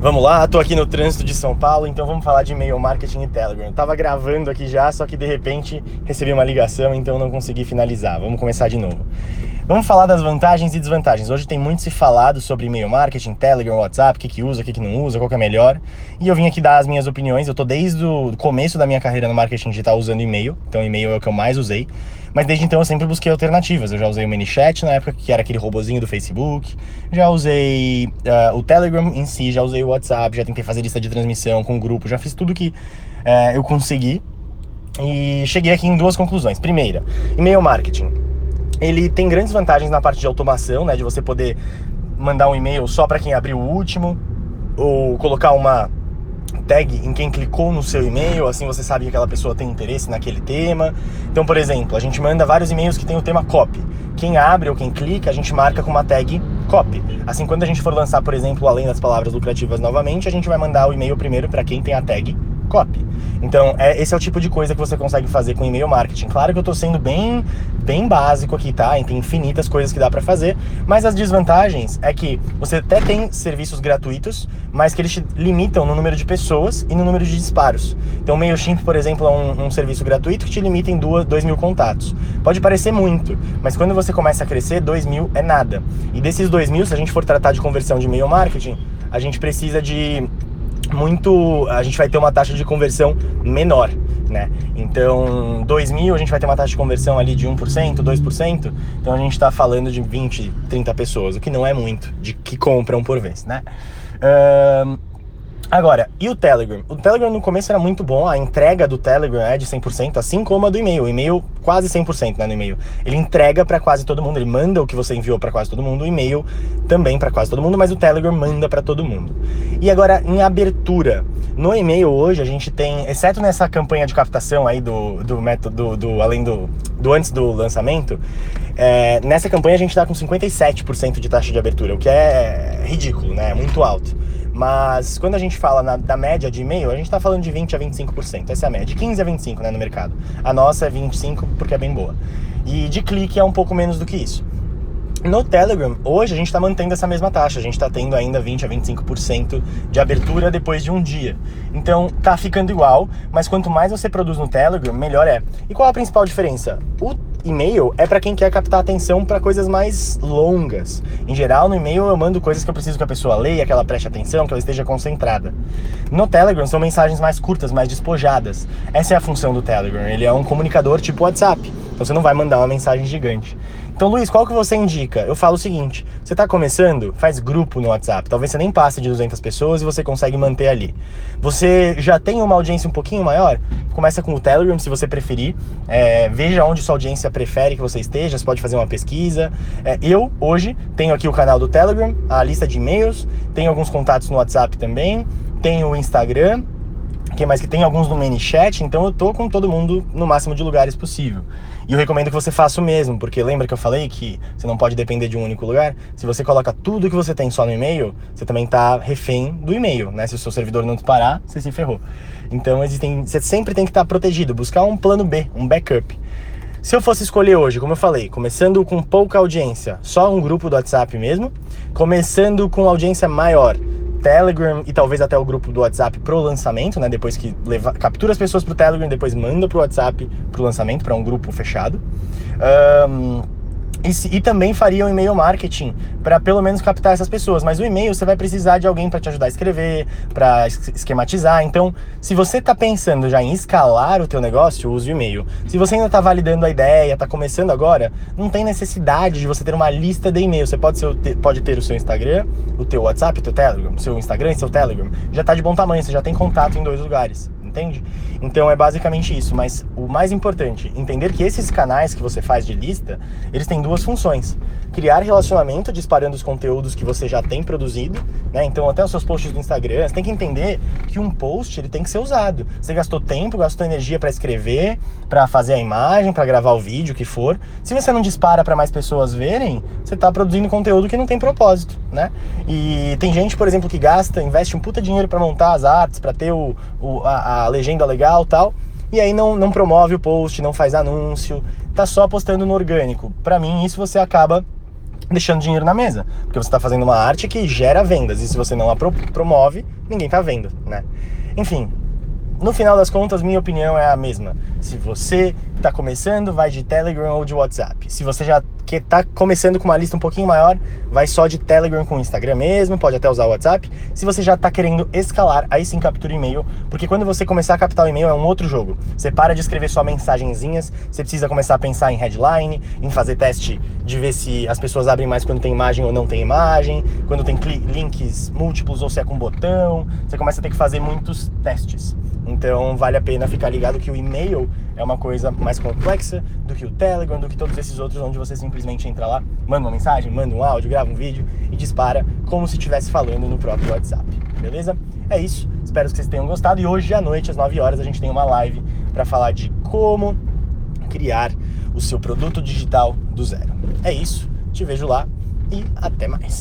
Vamos lá, tô aqui no trânsito de São Paulo, então vamos falar de e-mail marketing e Telegram. Eu tava gravando aqui já, só que de repente recebi uma ligação, então não consegui finalizar. Vamos começar de novo. Vamos falar das vantagens e desvantagens. Hoje tem muito se falado sobre e-mail marketing, Telegram, WhatsApp, o que, que usa, o que, que não usa, qual que é melhor. E eu vim aqui dar as minhas opiniões. Eu tô desde o começo da minha carreira no marketing digital usando e-mail, então e-mail é o que eu mais usei. Mas desde então eu sempre busquei alternativas. Eu já usei o ManyChat na época, que era aquele robozinho do Facebook. Já usei uh, o Telegram em si, já usei o WhatsApp, já tentei fazer lista de transmissão com grupo, já fiz tudo que uh, eu consegui. E cheguei aqui em duas conclusões. Primeira, e-mail marketing. Ele tem grandes vantagens na parte de automação, né? De você poder mandar um e-mail só para quem abriu o último, ou colocar uma tag em quem clicou no seu e-mail, assim você sabe que aquela pessoa tem interesse naquele tema. Então, por exemplo, a gente manda vários e-mails que tem o tema copy. Quem abre ou quem clica, a gente marca com uma tag copy. Assim, quando a gente for lançar, por exemplo, além das palavras lucrativas novamente, a gente vai mandar o e-mail primeiro para quem tem a tag copy. Então, é, esse é o tipo de coisa que você consegue fazer com e-mail marketing. Claro que eu estou sendo bem, bem básico aqui, tá? tem infinitas coisas que dá para fazer, mas as desvantagens é que você até tem serviços gratuitos, mas que eles te limitam no número de pessoas e no número de disparos. Então, o MailChimp, por exemplo, é um, um serviço gratuito que te limita em 2 mil contatos. Pode parecer muito, mas quando você começa a crescer, 2 mil é nada. E desses 2 mil, se a gente for tratar de conversão de e-mail marketing, a gente precisa de muito. A gente vai ter uma taxa de conversão menor, né? Então, 2 mil a gente vai ter uma taxa de conversão ali de 1%, 2%. Então a gente está falando de 20, 30 pessoas, o que não é muito, de que compram por vez, né? Uh, Agora, e o Telegram? O Telegram no começo era muito bom, a entrega do Telegram é de 100%, assim como a do e-mail. O e-mail, quase 100% né, no e-mail. Ele entrega para quase todo mundo, ele manda o que você enviou para quase todo mundo, o e-mail também para quase todo mundo, mas o Telegram manda para todo mundo. E agora, em abertura, no e-mail hoje a gente tem, exceto nessa campanha de captação aí do, do método, do, do além do, do antes do lançamento, é, nessa campanha a gente está com 57% de taxa de abertura, o que é ridículo, né? É muito alto. Mas quando a gente fala na, da média de e-mail, a gente está falando de 20 a 25%. Essa é a média. De 15 a 25 né, no mercado. A nossa é 25 porque é bem boa. E de clique é um pouco menos do que isso. No Telegram, hoje a gente está mantendo essa mesma taxa, a gente está tendo ainda 20 a 25% de abertura depois de um dia. Então tá ficando igual, mas quanto mais você produz no Telegram, melhor é. E qual a principal diferença? O e-mail é para quem quer captar atenção para coisas mais longas. Em geral, no e-mail eu mando coisas que eu preciso que a pessoa leia, que ela preste atenção, que ela esteja concentrada. No Telegram são mensagens mais curtas, mais despojadas. Essa é a função do Telegram. Ele é um comunicador tipo WhatsApp. Então você não vai mandar uma mensagem gigante. Então, Luiz, qual que você indica? Eu falo o seguinte: você está começando, faz grupo no WhatsApp. Talvez você nem passe de 200 pessoas e você consegue manter ali. Você já tem uma audiência um pouquinho maior? Começa com o Telegram, se você preferir. É, veja onde sua audiência prefere que você esteja. Você pode fazer uma pesquisa. É, eu, hoje, tenho aqui o canal do Telegram, a lista de e-mails, tenho alguns contatos no WhatsApp também, tenho o Instagram que mais que tem alguns no ManyChat, então eu tô com todo mundo no máximo de lugares possível. E eu recomendo que você faça o mesmo, porque lembra que eu falei que você não pode depender de um único lugar? Se você coloca tudo que você tem só no e-mail, você também tá refém do e-mail, né? Se o seu servidor não disparar, você se ferrou. Então existem, você sempre tem que estar tá protegido, buscar um plano B, um backup. Se eu fosse escolher hoje, como eu falei, começando com pouca audiência, só um grupo do WhatsApp mesmo, começando com audiência maior, Telegram e talvez até o grupo do WhatsApp pro lançamento, né? Depois que leva, captura as pessoas pro Telegram, depois manda pro WhatsApp pro lançamento, para um grupo fechado. Um, e, e, também faria um e-mail marketing para pelo menos captar essas pessoas. Mas o e-mail você vai precisar de alguém para te ajudar a escrever, para esquematizar. Então, se você está pensando já em escalar o teu negócio, use o e-mail. Se você ainda está validando a ideia, está começando agora, não tem necessidade de você ter uma lista de e-mails. Você pode, ser, pode ter o seu Instagram, o teu WhatsApp, o teu Telegram, seu Instagram e seu Telegram. Já está de bom tamanho, você já tem contato em dois lugares entende? Então é basicamente isso, mas o mais importante, entender que esses canais que você faz de lista, eles têm duas funções. Criar relacionamento disparando os conteúdos que você já tem produzido, né? Então até os seus posts do Instagram, você tem que entender que um post ele tem que ser usado. Você gastou tempo, gastou energia para escrever, para fazer a imagem, para gravar o vídeo, o que for. Se você não dispara para mais pessoas verem, você está produzindo conteúdo que não tem propósito, né? E tem gente, por exemplo, que gasta, investe um puta dinheiro para montar as artes, para ter o, o a, a a legenda legal tal. E aí não, não promove o post, não faz anúncio, tá só postando no orgânico. Para mim, isso você acaba deixando dinheiro na mesa, porque você está fazendo uma arte que gera vendas e se você não a pro promove, ninguém está vendo, né? Enfim, no final das contas, minha opinião é a mesma. Se você está começando, vai de Telegram ou de WhatsApp. Se você já que está começando com uma lista um pouquinho maior, vai só de Telegram com Instagram mesmo, pode até usar o WhatsApp. Se você já está querendo escalar, aí sim captura e-mail, porque quando você começar a captar o e-mail é um outro jogo. Você para de escrever só mensagenzinhas, você precisa começar a pensar em headline, em fazer teste de ver se as pessoas abrem mais quando tem imagem ou não tem imagem, quando tem links múltiplos ou se é com botão. Você começa a ter que fazer muitos testes. Então vale a pena ficar ligado que o e-mail é uma coisa mais complexa do que o Telegram, do que todos esses outros, onde você simplesmente entra lá, manda uma mensagem, manda um áudio, grava um vídeo e dispara como se estivesse falando no próprio WhatsApp. Beleza? É isso. Espero que vocês tenham gostado. E hoje à noite, às 9 horas, a gente tem uma live para falar de como criar o seu produto digital do zero. É isso. Te vejo lá e até mais.